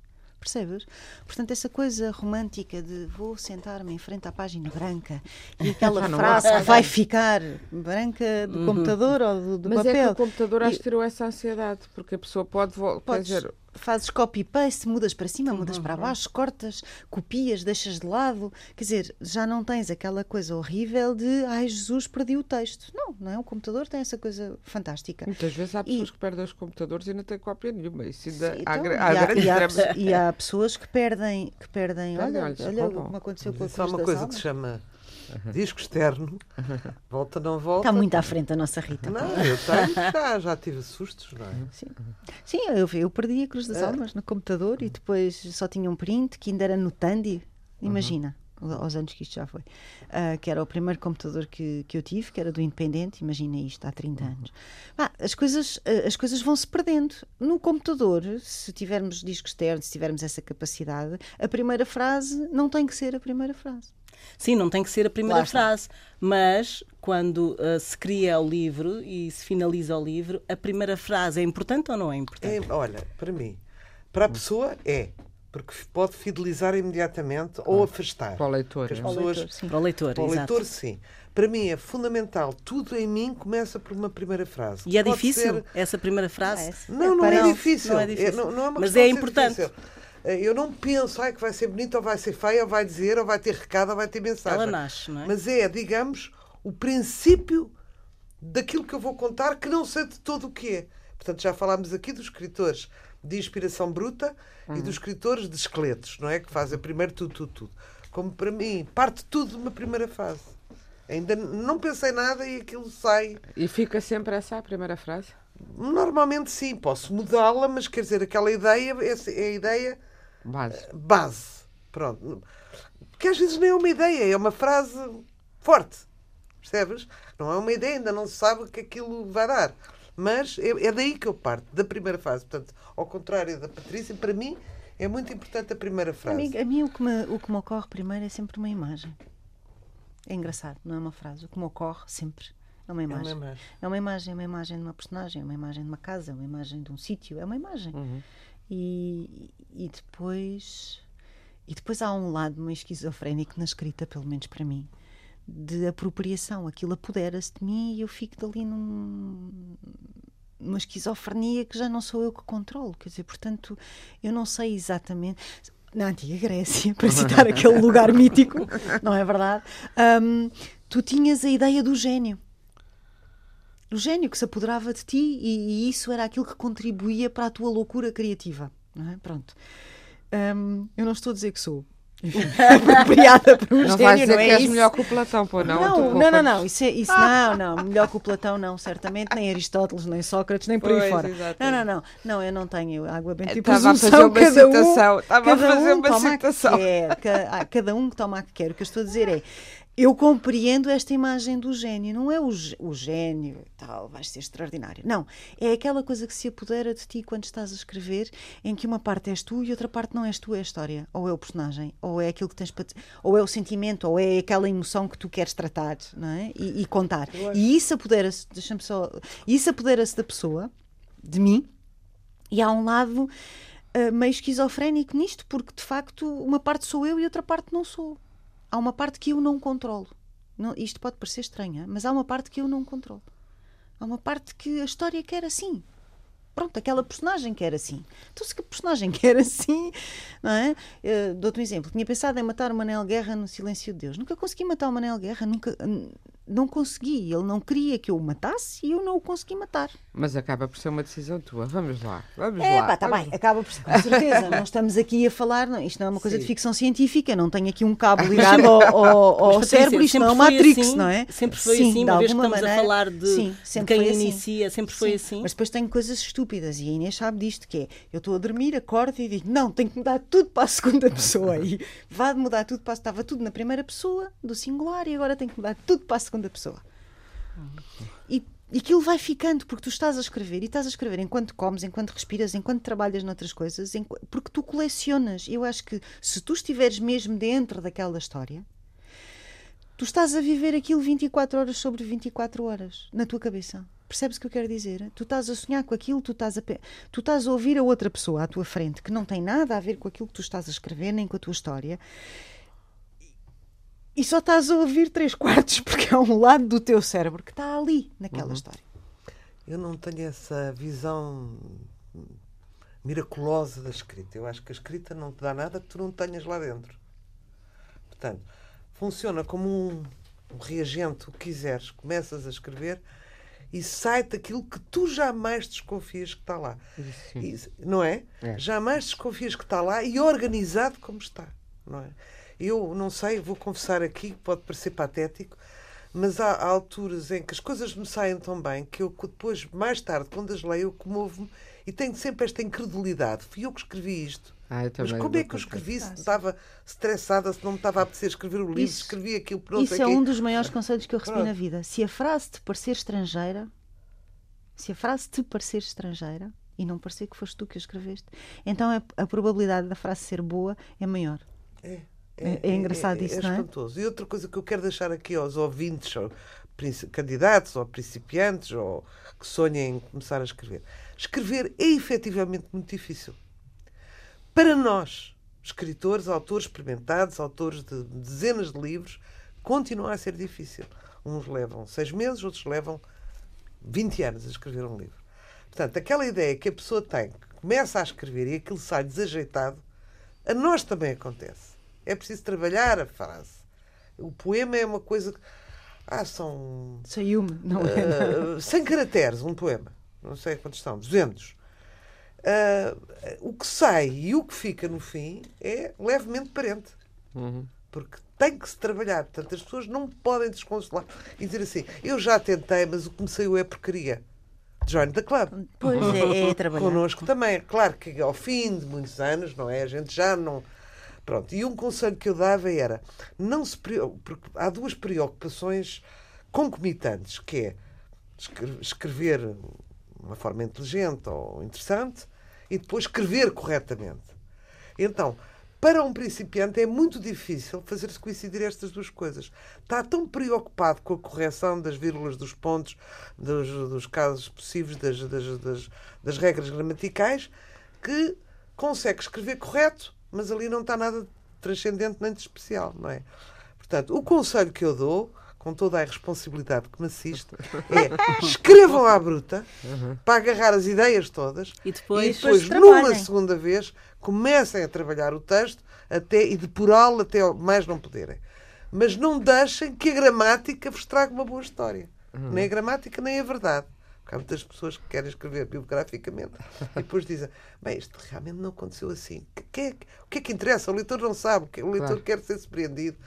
Percebes? Portanto, essa coisa romântica de vou sentar-me em frente à página branca e aquela frase há. que vai ficar branca do computador ou do, do Mas papel. é que o computador acho que tirou essa ansiedade, porque a pessoa pode. vo- Quer dizer, fazes copy-paste, mudas para cima, mudas Uhum. para baixo, cortas, copias, deixas de lado. Quer dizer, já não tens aquela coisa horrível de ai Jesus, perdi o texto. Não, não é? O computador tem essa coisa fantástica. muitas vezes há E- pessoas que perdem os computadores e não têm cópia nenhuma. Isso ainda Sim, há, então, e, há há, grandes e há e há pessoas que perdem, que perdem olha, olha, olha como aconteceu com a Isso é uma coisa que se chama disco externo. Volta, não volta. Está muito à frente a nossa Rita. Não, eu tenho, já, já tive sustos, não é? Sim, eu, eu perdi a Cruz das É. Almas no computador e depois só tinha um print que ainda era no Tandy. Uhum. Imagina, aos anos que isto já foi. Ah, que era o primeiro computador que, que eu tive, que era do Independente. Imagina isto, há 30 Uhum. anos. Ah, as, coisas, ah, as coisas vão se perdendo. No computador, se tivermos disco externo, se tivermos essa capacidade, a primeira frase não tem que ser a primeira frase. Sim, não tem que ser a primeira Lá está. frase, mas quando uh, se cria o livro e se finaliza o livro, a primeira frase é importante ou não é importante? É, olha, para mim, para a pessoa é, porque pode fidelizar imediatamente ou afastar. Para o leitor. As é. Para o pessoas, leitor, sim. Para o leitor, para o leitor, sim. Para mim é fundamental. Tudo em mim começa por uma primeira frase. E é Pode difícil ser- essa primeira frase? Não, não é, parece- difícil. não é difícil. não, não é uma Mas é importante. difícil. Eh, Eu não penso ai, que vai ser bonito, ou vai ser feio, ou vai dizer, ou vai ter recado, ou vai ter mensagem. Ela nasce, não é? Mas é, digamos, o princípio daquilo que eu vou contar, que não sei de todo o que é. Portanto, já falámos aqui dos escritores de inspiração bruta e dos escritores de esqueletos, não é? Que fazem primeiro tudo, tudo, tudo. Como para mim, parte tudo de uma primeira fase. Ainda não pensei nada e aquilo sai. E fica sempre essa a primeira frase? Normalmente sim, posso mudá-la, mas quer dizer, aquela ideia, é a ideia Base. base. Pronto. Porque às vezes nem é uma ideia, é uma frase forte. Percebes? Não é uma ideia, ainda não se sabe o que aquilo vai dar. Mas é, é daí que eu parto, da primeira fase. Portanto, ao contrário da Patrícia, para mim é muito importante a primeira frase. mim, a mim o, que me, o que me ocorre primeiro é sempre uma imagem. É engraçado, não é uma frase. O que me ocorre sempre é uma É uma imagem. imagem. É uma imagem, é uma imagem de uma personagem, é uma imagem de uma casa, é uma imagem de um sítio, é uma imagem. Uhum. E, e depois e depois há um lado meio esquizofrénico na escrita, pelo menos para mim, de apropriação. Aquilo apodera-se de mim e eu fico dali num, numa esquizofrenia que já não sou eu que controlo. Quer dizer, portanto, eu não sei exatamente. Na antiga Grécia, para citar aquele lugar mítico, não é verdade? Hum, tu tinhas a ideia do gênio do gênio que se apoderava de ti e, e isso era aquilo que contribuía para a tua loucura criativa. Não é? Pronto. Hum, eu não estou a dizer que sou apropriada por um Não gênio, dizer não é que és isso? melhor que o Platão, pô, não? Não, não, não, não, isso, é, isso não, não, melhor que o Platão não, certamente, nem Aristóteles, nem Sócrates, nem por aí Pois, fora. exato. Não, não, não, não, eu não tenho água benta e Estava a fazer uma cada um, citação, estava a fazer um uma citação. Que quer, ah, cada um que toma a que quer. O que eu estou a dizer é, eu compreendo esta imagem do gênio, não é o, o gênio tal, vais ser extraordinário. Não, é aquela coisa que se apodera de ti quando estás a escrever, em que uma parte és tu e outra parte não és tu, é a história, ou é o personagem, ou é aquilo que tens para te- ou é o sentimento, ou é aquela emoção que tu queres tratar, não é? E, e contar. E isso apodera-se, deixa-me só, isso apodera-se da pessoa, de mim, e há um lado ah, meio esquizofrénico nisto, porque de facto uma parte sou eu e outra parte não sou. Há uma parte que eu não controlo. Não- isto pode parecer estranha, mas há uma parte que eu não controlo. Há uma parte que a história quer assim. Pronto, aquela personagem quer assim. Então, se a personagem quer assim, não é? Uh, Dou-te um exemplo. Tinha pensado em matar o Manel Guerra no Silêncio de Deus. Nunca consegui matar o Manel Guerra, nunca. Não consegui. Ele não queria que eu o matasse e eu não o consegui matar. Mas acaba por ser uma decisão tua. Vamos lá, vamos É, lá. pá, está vamos- bem, acaba por ser, com certeza. não estamos aqui a falar, não, isto não é uma coisa de Sim. ficção científica, não tenho aqui um cabo ligado ao, ao, ao cérebro, isto não é uma foi Matrix, assim? não é? Sempre foi Sim, assim, de uma vez que alguma estamos a maneira, falar de, sim, de sempre quem foi assim. inicia, sempre foi Sim, assim. Mas depois tenho coisas estúpidas e a Inês sabe disto, que é, eu estou a dormir, acordo e digo, não, tenho que mudar tudo para a segunda pessoa. E vá de mudar tudo para, estava tudo na primeira pessoa, do singular, e agora tenho que mudar tudo para a segunda pessoa. E, e aquilo vai ficando, porque tu estás a escrever, e estás a escrever enquanto comes, enquanto respiras, enquanto trabalhas noutras coisas, enqu- porque tu colecionas. Eu acho que se tu estiveres mesmo dentro daquela história, tu estás a viver aquilo 24 horas sobre 24 horas na tua cabeça. Percebes o que eu quero dizer? Tu estás a sonhar com aquilo, tu estás a, tu estás a ouvir a outra pessoa à tua frente que não tem nada a ver com aquilo que tu estás a escrever, nem com a tua história. E só estás a ouvir três quartos, porque é um lado do teu cérebro que está ali, naquela história. Eu não tenho essa visão miraculosa da escrita. Eu acho que a escrita não te dá nada que tu não tenhas lá dentro. Portanto, funciona como um, um reagente, o que quiseres. Começas a escrever e sai-te aquilo que tu jamais desconfias que está lá. Isso, não é? É. Jamais desconfias que está lá e organizado como está, não é? Eu não sei, vou confessar aqui, pode parecer patético, mas há, há alturas em que as coisas me saem tão bem que eu depois, mais tarde, quando as leio, eu comovo-me e tenho sempre esta incredulidade. Fui eu que escrevi isto. Ah, eu Mas como é que eu escrevi? Se estava estressada, se não me estava a apetecer escrever o livro, Isso- escrevi aquilo por não Isso é um dos maiores conselhos que eu recebi Pronto. na vida. Se a frase te parecer estrangeira, se a frase te parecer estrangeira e não parecer que foste tu que a escreveste, então a, a probabilidade da frase ser boa é maior. É, É- é engraçado isso, não é? espantoso. E outra coisa que eu quero deixar aqui aos ouvintes, ou candidatos, ou principiantes, ou que sonhem em começar a escrever. Escrever é efetivamente muito difícil. Para nós, escritores, autores experimentados, autores de dezenas de livros, continua a ser difícil. Uns levam seis meses, outros levam 20 anos a escrever um livro. Portanto, aquela ideia que a pessoa tem, que começa a escrever e aquilo sai desajeitado, a nós também acontece. É preciso trabalhar a frase. O poema é uma coisa. que- Ah, são. Saiu-me, não é? ah, 100 caracteres, um poema. Não sei quantos são, 200. Ah, o que sai e o que fica no fim é levemente parente. Uhum. Porque tem que se trabalhar. Portanto, as pessoas não podem desconsolar e dizer assim: eu já tentei, mas o que me saiu é porcaria. join the club. Pois é, é trabalhar. Connosco também. Claro que ao fim de muitos anos, não é? A gente já não. Pronto. E um conselho que eu dava era: não se porque há duas preocupações concomitantes, que é escre- escrever de uma forma inteligente ou interessante e depois escrever corretamente. Então, para um principiante é muito difícil fazer-se coincidir estas duas coisas. Está tão preocupado com a correção das vírgulas, dos pontos, dos, dos casos possíveis, das, das, das, das regras gramaticais, que consegue escrever correto, mas ali não está nada de transcendente nem de especial, não é? Portanto, o conselho que eu dou, com toda a responsabilidade que me assiste, é escrevam à bruta para agarrar as ideias todas E depois- e depois Depois numa trabalhem. segunda vez, comecem a trabalhar o texto até, e depurá-lo até ao mais não poderem. Mas não deixem que a gramática vos traga uma boa história. Nem a gramática, nem a verdade. Há muitas pessoas que querem escrever biograficamente e depois dizem: Bem, isto realmente não aconteceu assim. Que- que é o que é que interessa? O leitor não sabe. O leitor Claro. quer ser surpreendido,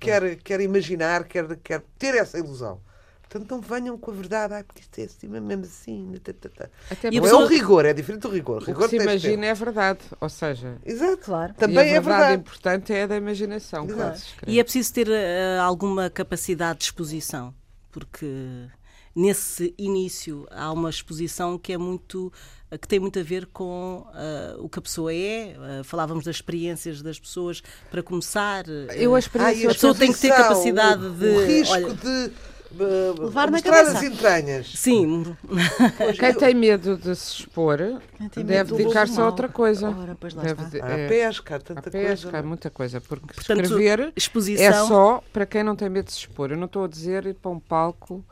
quer, quer imaginar, quer, quer ter essa ilusão. Portanto, não venham com a verdade. Ai, porque isto é assim, mesmo assim. tá, tá, tá. Até E a Não é o rigor, é diferente do rigor. O rigor que se imagina é verdade. Ou seja, Exato. Claro. Também a é verdade, verdade. importante é a da imaginação. Escreve. E é preciso ter eh, alguma capacidade de exposição, porque nesse início há uma exposição que é muito que tem muito a ver com eh, o que a pessoa é. Eh, falávamos das experiências das pessoas para começar. eh, Eu a Ah, experiência. e A pessoa tem que ter capacidade o, de- O risco olha, de uh, levar na cabeça. as entranhas. Sim, Pois, Quem eu- tem medo de se expor deve dedicar-se a outra coisa. Ora, Deve está. é, a pesca, tanta pesca, há coisa. muita coisa. Porque Portanto, escrever exposição. é só para quem não tem medo de se expor. Eu não estou a dizer ir para um palco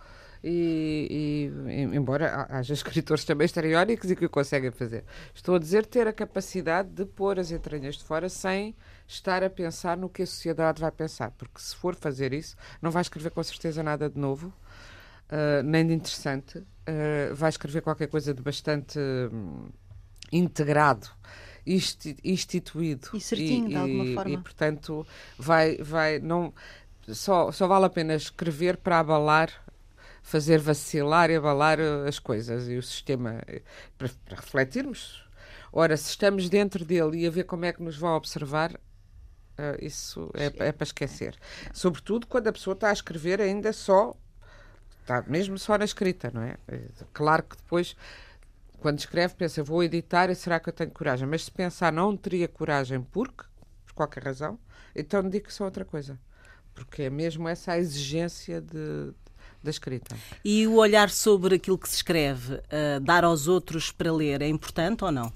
e, e- e- embora ha- haja escritores também estereónicos e que o conseguem fazer. Estou a dizer ter a capacidade de pôr as entranhas de fora sem estar a pensar no que a sociedade vai pensar. Porque se for fazer isso, não vai escrever com certeza nada de novo. Uh, nem de interessante, uh, vai escrever qualquer coisa de bastante hum, integrado, insti- instituído E certinho, de alguma e- forma. e, portanto vai, vai não só, só vale a pena escrever para abalar fazer vacilar e abalar uh, as coisas e o sistema eh, para, para refletirmos ora se estamos dentro dele e a ver como é que nos vão observar uh, isso é, é para esquecer sobretudo quando a pessoa está a escrever ainda só Está mesmo só na escrita, não é? Claro que depois, quando escreve, pensa, vou editar e será que eu tenho coragem? Mas se pensar, não teria coragem porque, por qualquer razão, então dedique-se a outra coisa. Porque é mesmo essa a exigência de, da escrita. E o olhar sobre aquilo que se escreve, eh, dar aos outros para ler, é importante ou não?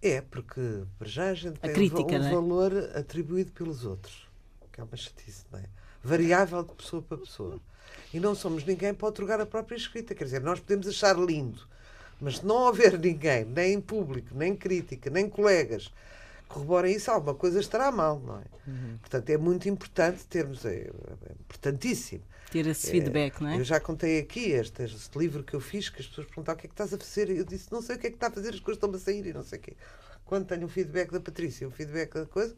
É, porque para já a gente tem um crítica, um não é? valor atribuído pelos outros, que é uma chatice, não é? Variável de pessoa para pessoa. E não somos ninguém para otorgar a própria escrita. Quer dizer, nós podemos achar lindo, mas se não houver ninguém, nem em público, nem crítica, nem colegas, corroborem isso, alguma coisa estará mal, não é? Portanto, é muito importante termos, é, é importantíssimo. Ter esse É, feedback, não é? Eu já contei aqui este, este livro que eu fiz, que as pessoas perguntavam o que é que estás a fazer. Eu disse, não sei o que é que está a fazer, as coisas estão a sair e não sei o quê. Quando tenho o feedback da Patrícia, o feedback da coisa,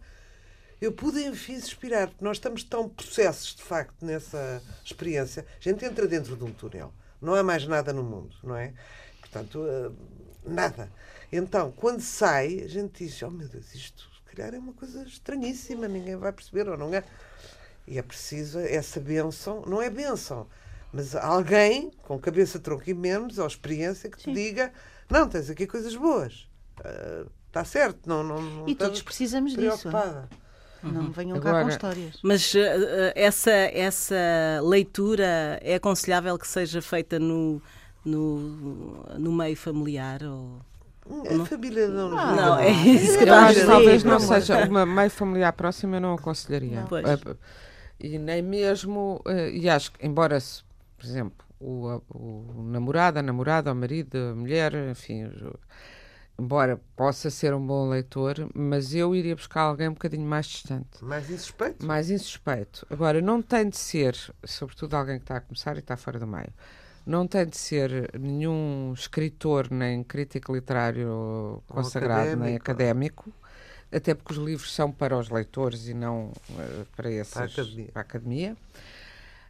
eu pude, enfim, suspirar, porque nós estamos tão processos, de facto, nessa experiência. A gente entra dentro de um túnel. Não há mais nada no mundo, não é? Portanto, eh, nada. Então, quando sai, a gente diz, oh meu Deus, isto se calhar é uma coisa estranhíssima, ninguém vai perceber ou não é. E é preciso essa benção, não é benção, mas alguém com cabeça, tronco e membros, ou experiência, que te Sim. diga: não, tens aqui coisas boas, está certo, não, não, não E todos precisamos disso. preocupada. Não venham cá Agora- com histórias. Mas eh, essa, essa leitura é aconselhável que seja feita no, no, no meio familiar? Ou... A família não nos Não, é isso que Eu acho talvez não seja uma meio familiar próxima, eu não aconselharia. Não. Pois. Eh, E nem mesmo, eh, e acho que, embora, se, por exemplo, o, o namorado, a namorada, o marido, a mulher, enfim, embora possa ser um bom leitor, mas eu iria buscar alguém um bocadinho mais distante. Mais insuspeito? mais insuspeito. Agora, não tem de ser, sobretudo alguém que está a começar e está fora do meio, não tem de ser nenhum escritor, nem crítico literário consagrado, nem académico. académico, até porque os livros são para os leitores e não eh, para, esses, Para a academia. para a academia.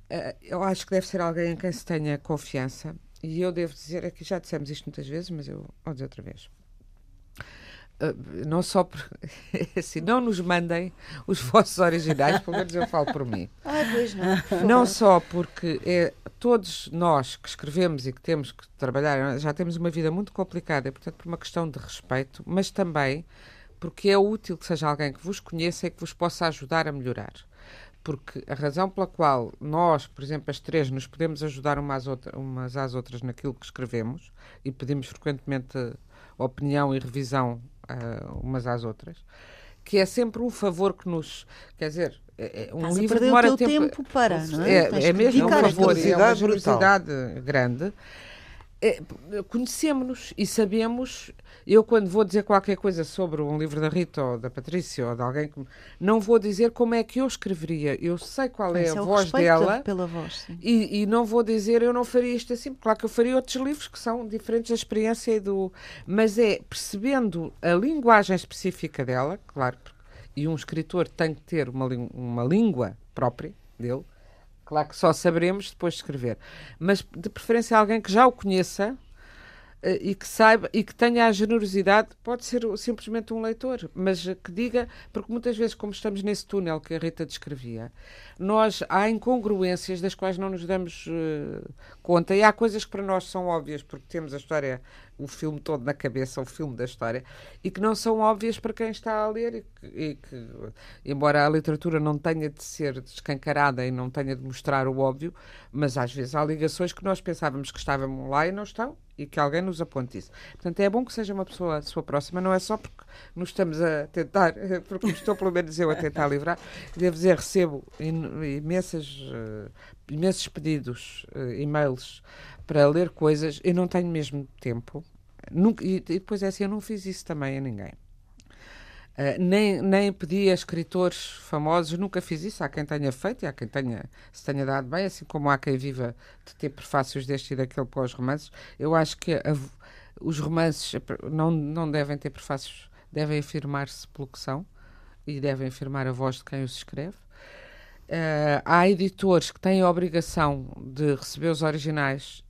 Eh, eu acho que deve ser alguém em quem se tenha confiança e eu devo dizer, aqui já dissemos isto muitas vezes, mas eu vou dizer outra vez. Uh, não só por, assim, não nos mandem os vossos originais, pelo menos eu falo por mim. Ah, pois não. Não só porque é, todos nós que escrevemos e que temos que trabalhar, já temos uma vida muito complicada, e, portanto, por uma questão de respeito, mas também porque é útil que seja alguém que vos conheça e que vos possa ajudar a melhorar. Porque a razão pela qual nós, por exemplo, as três, nos podemos ajudar umas, outra, umas às outras naquilo que escrevemos e pedimos frequentemente opinião e revisão uh, umas às outras, que é sempre um favor que nos. Quer dizer, é, um Estás a livro demora o teu tempo. tempo para, não é? É, é mesmo um favor, é uma generosidade grande. É, Conhecemos-nos e sabemos. Eu, quando vou dizer qualquer coisa sobre um livro da Rita ou da Patrícia ou de alguém que. Não vou dizer como é que eu escreveria. Eu sei qual é Esse a o voz dela. pela voz. E, e não vou dizer eu não faria isto assim, porque claro que eu faria outros livros que são diferentes da experiência e do. Mas é percebendo a linguagem específica dela, claro, e um escritor tem que ter uma, uma língua própria dele, claro que só saberemos depois de escrever, mas de preferência alguém que já o conheça. eh, E que saiba e que tenha a generosidade, pode ser simplesmente um leitor, mas que diga, porque muitas vezes, como estamos nesse túnel que a Rita descrevia, nós há incongruências das quais não nos damos eh, conta e há coisas que para nós são óbvias porque temos a história, o filme todo na cabeça, o filme da história, e que não são óbvias para quem está a ler e que, e que, embora a literatura não tenha de ser descancarada e não tenha de mostrar o óbvio, mas às vezes há ligações que nós pensávamos que estavam lá e não estão e que alguém nos aponte isso. Portanto, é bom que seja uma pessoa sua próxima, não é só porque nos estamos a tentar, porque estou pelo menos eu a tentar livrar. Devo dizer, recebo imensas, eh, imensos pedidos, eh, e-mails para ler coisas e não tenho mesmo tempo. Nunca, e, depois é assim, eu não fiz isso também a ninguém. Uh, nem, nem pedi a escritores famosos, nunca fiz isso. Há quem tenha feito e há quem tenha, se tenha dado bem, assim como há quem viva de ter prefácios deste e daquele para os romances. Eu acho que a- os romances não, não devem ter prefácios, devem afirmar-se pelo que são e devem afirmar a voz de quem os escreve. Uh, há editores que têm a obrigação de receber os originais,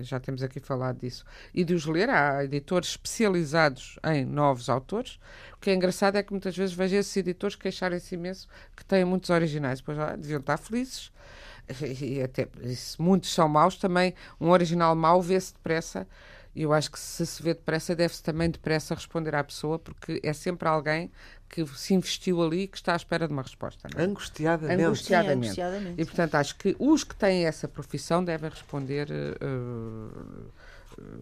já temos aqui falado disso, e de os ler. Há editores especializados em novos autores. O que é engraçado é que muitas vezes vejo esses editores queixarem-se imenso que têm muitos originais. Pois ah, deviam estar felizes. E até se muitos são maus, também um original mau vê-se depressa. E eu acho que se se vê depressa, deve-se também depressa responder à pessoa, porque é sempre alguém que se investiu ali e que está à espera de uma resposta. não é? Angustiadamente. Angustiadamente. Sim, angustiadamente. E, portanto, acho que os que têm essa profissão devem responder eh,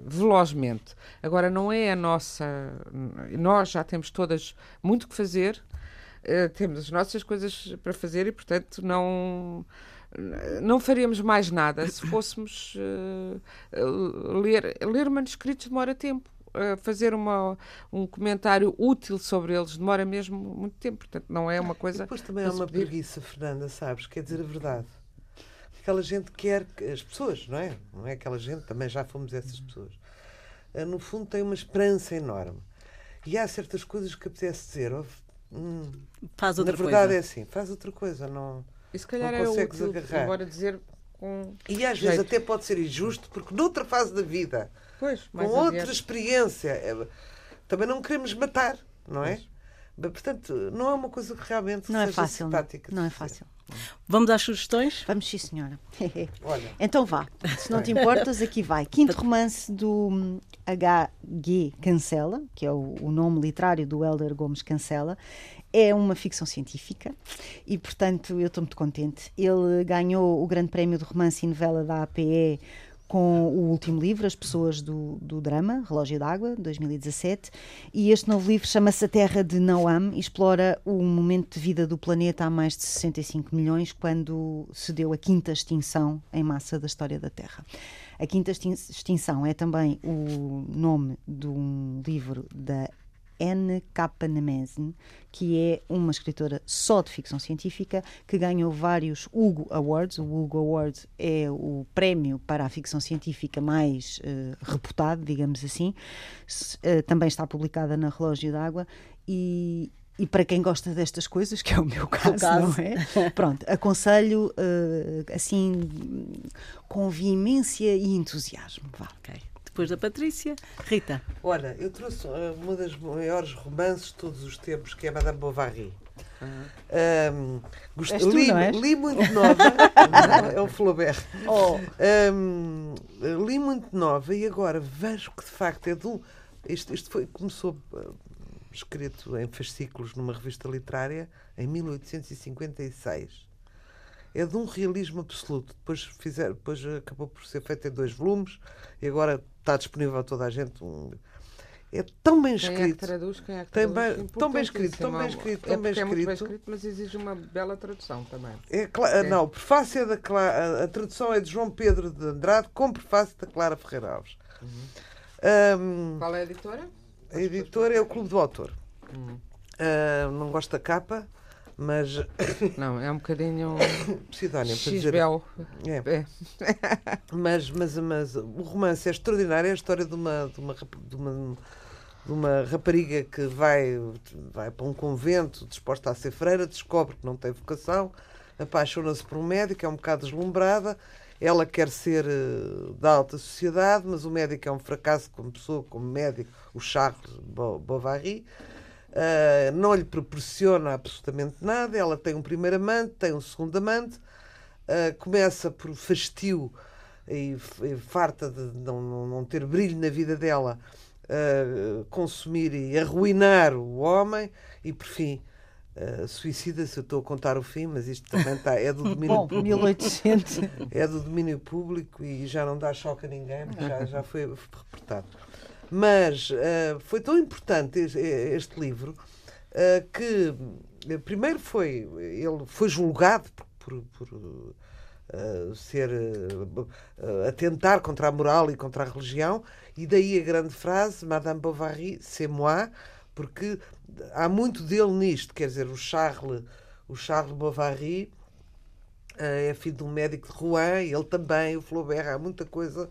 velozmente. Agora, não é a nossa. Nós já temos todas muito que fazer, eh, temos as nossas coisas para fazer e, portanto, não. Não faríamos mais nada se fôssemos eh, ler. Ler manuscritos demora tempo. Eh, fazer uma, um comentário útil sobre eles demora mesmo muito tempo. Portanto, não é uma E coisa. depois também se uma pedir. preguiça, Fernanda, sabes? Quer dizer a verdade. Aquela gente quer. que- As pessoas, não é? Não é aquela gente, também já fomos essas pessoas. Ah, No fundo, tem uma esperança enorme. E há certas coisas que apetece dizer. "Oh, hum, Faz na outra verdade é coisa. assim, faz outra coisa. Não... E se calhar Não é útil, agarrar. embora dizer com. E às vezes Jeito. até pode ser injusto, porque noutra fase da vida, Pois, com outra adiante. experiência, é- também não queremos matar, não é? Mas, Portanto, não é uma coisa que realmente Não é seja fácil, não. simpática. de não é fazer. fácil. Vamos às sugestões? Vamos sim, senhora. Olha, Então vá, se não te importas, aqui vai. Quinto romance do hum, H.G. Cancela, que é o, o nome literário do Helder Gomes Cancela. É uma ficção científica e, portanto, eu estou muito contente. Ele ganhou o Grande Prémio de Romance e Novela da APE com o último livro, As Pessoas do, do Drama, Relógio d'Água, 2017. E este novo livro chama-se A Terra de Noam e explora o momento de vida do planeta há mais de 65 milhões, quando se deu a quinta extinção em massa da história da Terra. A quinta extin- extinção é também o nome de um livro da N. K. Nemesen, que é uma escritora só de ficção científica que ganhou vários Hugo Awards. O Hugo Award é o prémio para a ficção científica mais eh, reputado, digamos assim. Eh, também está publicada na Relógio d'Água e e para quem gosta destas coisas, que é o meu caso, caso. não é? Pronto, aconselho uh, assim com veemência e entusiasmo. Vá. Ok. Depois da Patrícia, Rita. Olha, eu trouxe uh, uma das maiores romances de todos os tempos, que é Madame Bovary. Um, gost- tu, li, li muito nova. É o Flaubert. Oh. Um, li muito nova e agora vejo que de facto é de um. Isto, isto foi, começou uh, escrito em fascículos numa revista literária em 1856. É de um realismo absoluto. Depois, fizer, depois acabou por ser feito em dois volumes e agora está disponível a toda a gente. Um, é tão bem Quem é que escrito. traduz? Quem é que traduz? bem- tão bem escrito, tão bem escrito, É tão bem porque é muito bem escrito. escrito, mas exige uma bela tradução também. É, É. Não, o prefácio é da Cla- a, tradução é de João Pedro de Andrade com prefácio da Clara Ferreira Alves. Um, Qual é a editora? a editora é o Clube do Autor. Hum. Ah, não gosto da capa, mas Não, é um bocadinho pseudónimo para dizer. É. É. Mas, mas, mas o romance é extraordinário, é a história de uma, de uma, de uma, de uma rapariga que vai, vai para um convento disposta a ser freira, descobre que não tem vocação, apaixona-se por um médico, é um bocado deslumbrada, ela quer ser eh, da alta sociedade, mas o médico é um fracasso como pessoa, como médico, o Charles Bo- Bovary. Uh, não lhe proporciona absolutamente nada. Ela tem um primeiro amante, tem um segundo amante, uh, começa por fastio e, e farta de não, não, não ter brilho na vida dela, uh, consumir e arruinar o homem, e por fim. uh, Suicida-se, eu estou a contar o fim, mas isto também está, é do domínio Bom, público. 1800. É do domínio público e já não dá choque a ninguém, porque já, já foi reportado. Mas eh, foi tão importante este, este livro eh, que, eh, primeiro, foi ele foi julgado por, por, por, eh, ser eh, atentar contra a moral e contra a religião, e daí a grande frase, Madame Bovary, c'est moi, porque há muito dele nisto, quer dizer, o Charles, o Charles Bovary eh, é filho de um médico de Rouen, ele também, o Flaubert, há muita coisa.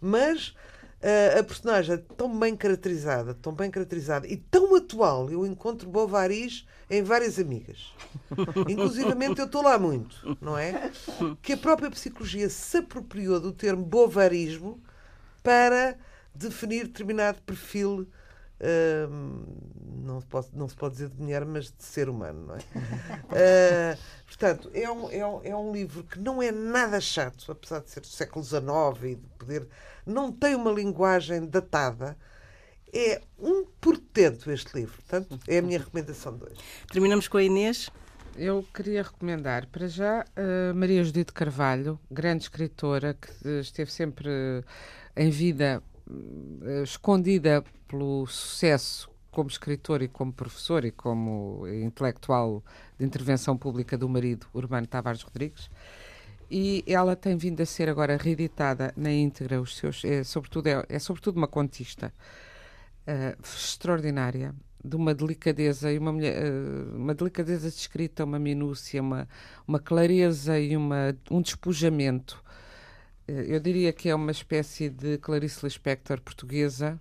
Mas eh, a personagem é tão bem caracterizada, tão bem caracterizada e tão atual, eu encontro Bovaris em várias amigas. Inclusivamente eu estou lá muito, não é? Que a própria psicologia se apropriou do termo bovarismo para definir determinado perfil não, se pode, não se pode dizer de mulher, mas de ser humano, não é? Ah, portanto, é um, é, um, é um livro que não é nada chato, apesar de ser do século XIX e de poder. Não tem uma linguagem datada. É um portento este livro. Portanto, é a minha recomendação de hoje. Terminamos com a Inês. Eu queria recomendar, para já, a Maria Judite Carvalho, grande escritora que esteve sempre eh, em vida escondida pelo sucesso como escritora e como professor e como intelectual de intervenção pública do marido, Urbano Tavares Rodrigues. E ela tem vindo a ser agora reeditada na íntegra, os seus, é, sobretudo, é, é sobretudo uma contista eh, extraordinária, de uma delicadeza e uma, eh, uma delicadeza de escrita, uma minúcia, uma, uma clareza e uma, um despojamento. Eh, eu diria que é uma espécie de Clarice Lispector portuguesa,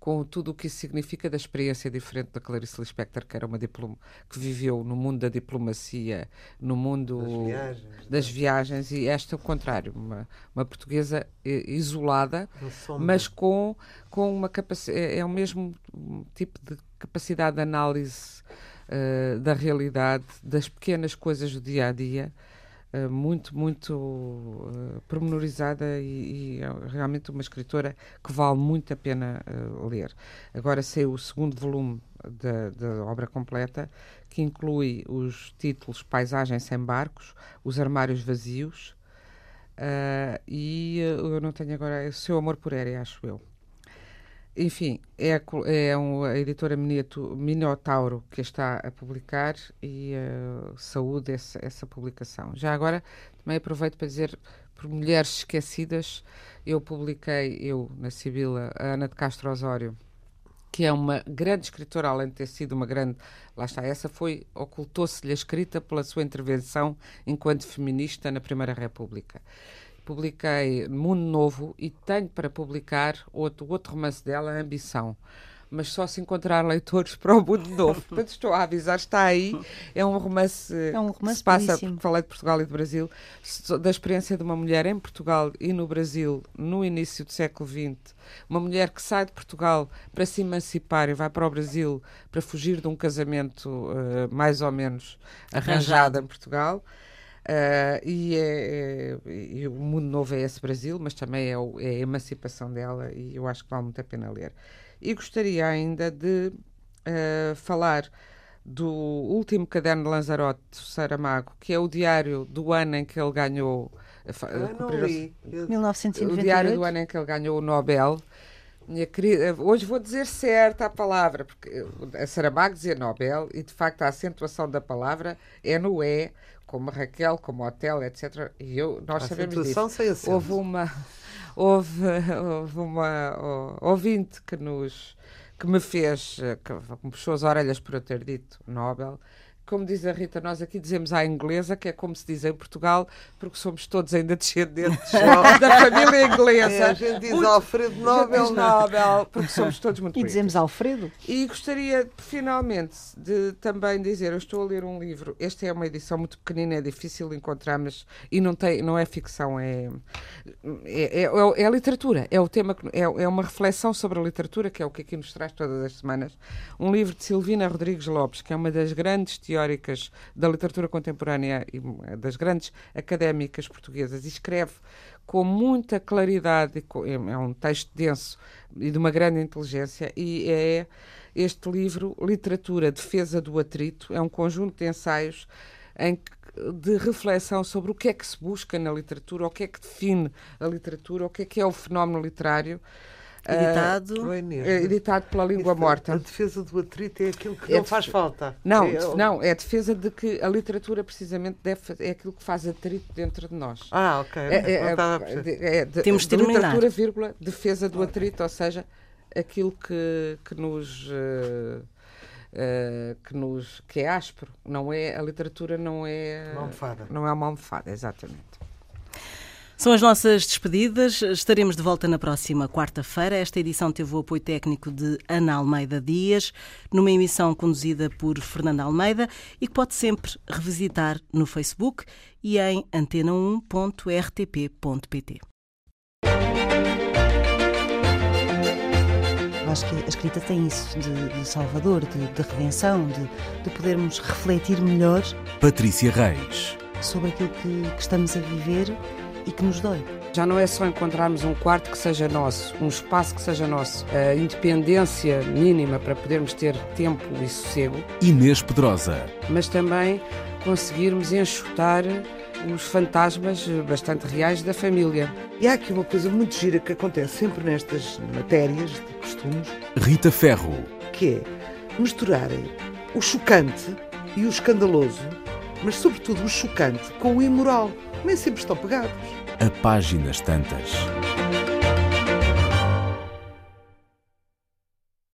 com tudo o que isso significa da experiência diferente da Clarice Lispector, que era uma diploma, que viveu no mundo da diplomacia, no mundo Das viagens. das viagens, e esta é o contrário, uma, uma portuguesa eh, isolada, mas com, com uma capacidade, é, é o mesmo tipo de capacidade de análise eh, da realidade, das pequenas coisas do dia a dia, eh, muito, muito eh, pormenorizada e, e é realmente uma escritora que vale muito a pena eh, ler. Agora saiu o segundo volume da, da obra completa, que inclui os títulos Paisagem sem Barcos, Os Armários Vazios, ah, e eu não tenho agora, é Seu Amor por Érea, acho eu. Enfim, é, é um- a editora Minotauro que está a publicar e eh, saúde essa, essa publicação. Já agora, também aproveito para dizer, por Mulheres Esquecidas, eu publiquei, eu, na Sibila, a Ana de Castro Osório, que é uma grande escritora, além de ter sido uma grande. Lá está, essa foi. ocultou-se-lhe a escrita pela sua intervenção enquanto feminista na Primeira República. Publiquei Mundo Novo e tenho para publicar outro, outro romance dela, Ambição. mas só se encontrar leitores para o mundo novo. Portanto, estou a avisar, está aí. É um romance, É um romance que se passa, belíssimo. porque falei de Portugal e do Brasil, da experiência de uma mulher em Portugal e no Brasil no início do século XX. Uma mulher que sai de Portugal para se emancipar e vai para o Brasil para fugir de um casamento eh, mais ou menos arranjado em Portugal. Uh, e, é, é- e o Mundo Novo é esse Brasil, mas também é, o- é a emancipação dela e eu acho que vale muito a pena ler. E gostaria ainda de uh, falar do último caderno de Lanzarote do Saramago, que é o diário do ano em que ele ganhou. fa- Ah, não li. O diário do 1998. ano em que ele ganhou o Nobel. Minha querida, hoje vou dizer certa a palavra, porque a Saramago dizia Nobel e de facto a acentuação da palavra é no E, como Raquel, como hotel, etc. E eu, nós A sabemos disso. sem acento. Houve uma, houve, houve uma ó, ouvinte que nos que me fez, eh, que me puxou as orelhas por eu ter dito Nobel. Como diz a Rita, nós aqui dizemos à inglesa, que é como se diz em Portugal, porque somos todos ainda descendentes da família inglesa. É, a gente diz Muito- Alfredo Nobel. diz Nobel, porque somos todos muito E dizemos. Alfredo. E gostaria, finalmente, de também dizer, eu estou a ler um livro, esta é uma edição muito pequenina, é difícil de encontrar, mas, e não, tem, não é ficção, é, é, é, é literatura, é, o tema, que- é, é uma reflexão sobre a literatura, que é o que aqui nos traz todas as semanas, um livro de Silvina Rodrigues Lopes, que é uma das grandes teóricas da literatura contemporânea e uma das grandes académicas portuguesas, e escreve com muita claridade, é é um texto denso e de uma grande inteligência, e é este livro, Literatura, Defesa do Atrito, é um conjunto de ensaios em de reflexão sobre o que é que se busca na literatura, o que é que define a literatura, o que é que é o fenómeno literário. Editado. Eh, Inês. editado pela Língua Isto, Morta. A defesa do atrito é aquilo que É não faz falta. Não, É- não, é a defesa de que a literatura precisamente deve, é aquilo que faz atrito dentro de nós. Ah, ok. É- é- é- de- é de- Temos de de terminar. literatura, vírgula, defesa do atrito, ou seja, aquilo que, que nos eh, eh, que nos que é áspero, não é a literatura não é Uma almofada. não é uma almofada, exatamente. São as nossas despedidas. Estaremos de volta na próxima quarta-feira. Esta edição teve o apoio técnico de Ana Almeida Dias, numa emissão conduzida por Fernanda Almeida e que pode sempre revisitar no Facebook e em antena1.rtp.pt. Eu acho que a escrita tem isso de, de salvador, de, de redenção, de, de podermos refletir melhor Patrícia Reis. sobre aquilo que, que estamos a viver e que nos dói. Já não é só encontrarmos um quarto que seja nosso, um espaço que seja nosso, a independência mínima para podermos ter tempo e sossego, Inês Pedrosa. mas também conseguirmos enxutar os fantasmas bastante reais da família. E há aqui uma coisa muito gira que acontece sempre nestas matérias de costumes, Rita Ferro. que é misturarem o chocante e o escandaloso, mas sobretudo o chocante com o imoral. Nem sempre estão pegados. A páginas tantas.